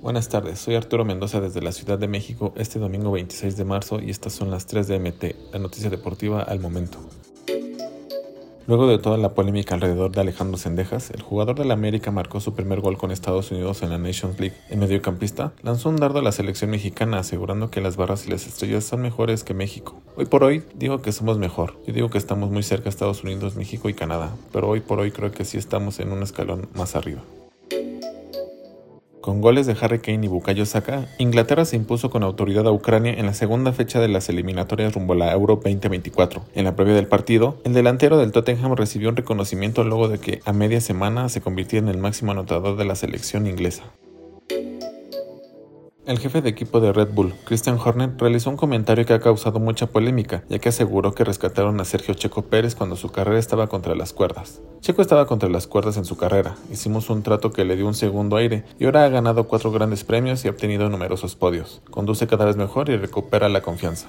Buenas tardes, soy Arturo Mendoza desde la Ciudad de México este domingo 26 de marzo y estas son las 3 de MT, la noticia deportiva al momento. Luego de toda la polémica alrededor de Alejandro Sendejas, el jugador de la América marcó su primer gol con Estados Unidos en la Nations League. El mediocampista lanzó un dardo a la selección mexicana asegurando que las barras y las estrellas son mejores que México. Hoy por hoy digo que somos mejor. Yo digo que estamos muy cerca a Estados Unidos, México y Canadá, pero hoy por hoy creo que sí estamos en un escalón más arriba. Con goles de Harry Kane y Bukayo Saka, Inglaterra se impuso con autoridad a Ucrania en la segunda fecha de las eliminatorias rumbo a la Euro 2024. En la previa del partido, el delantero del Tottenham recibió un reconocimiento luego de que a media semana se convirtiera en el máximo anotador de la selección inglesa. El jefe de equipo de Red Bull, Christian Horner, realizó un comentario que ha causado mucha polémica, ya que aseguró que rescataron a Sergio Checo Pérez cuando su carrera estaba contra las cuerdas. Checo estaba contra las cuerdas en su carrera, hicimos un trato que le dio un segundo aire y ahora ha ganado cuatro grandes premios y ha obtenido numerosos podios. Conduce cada vez mejor y recupera la confianza.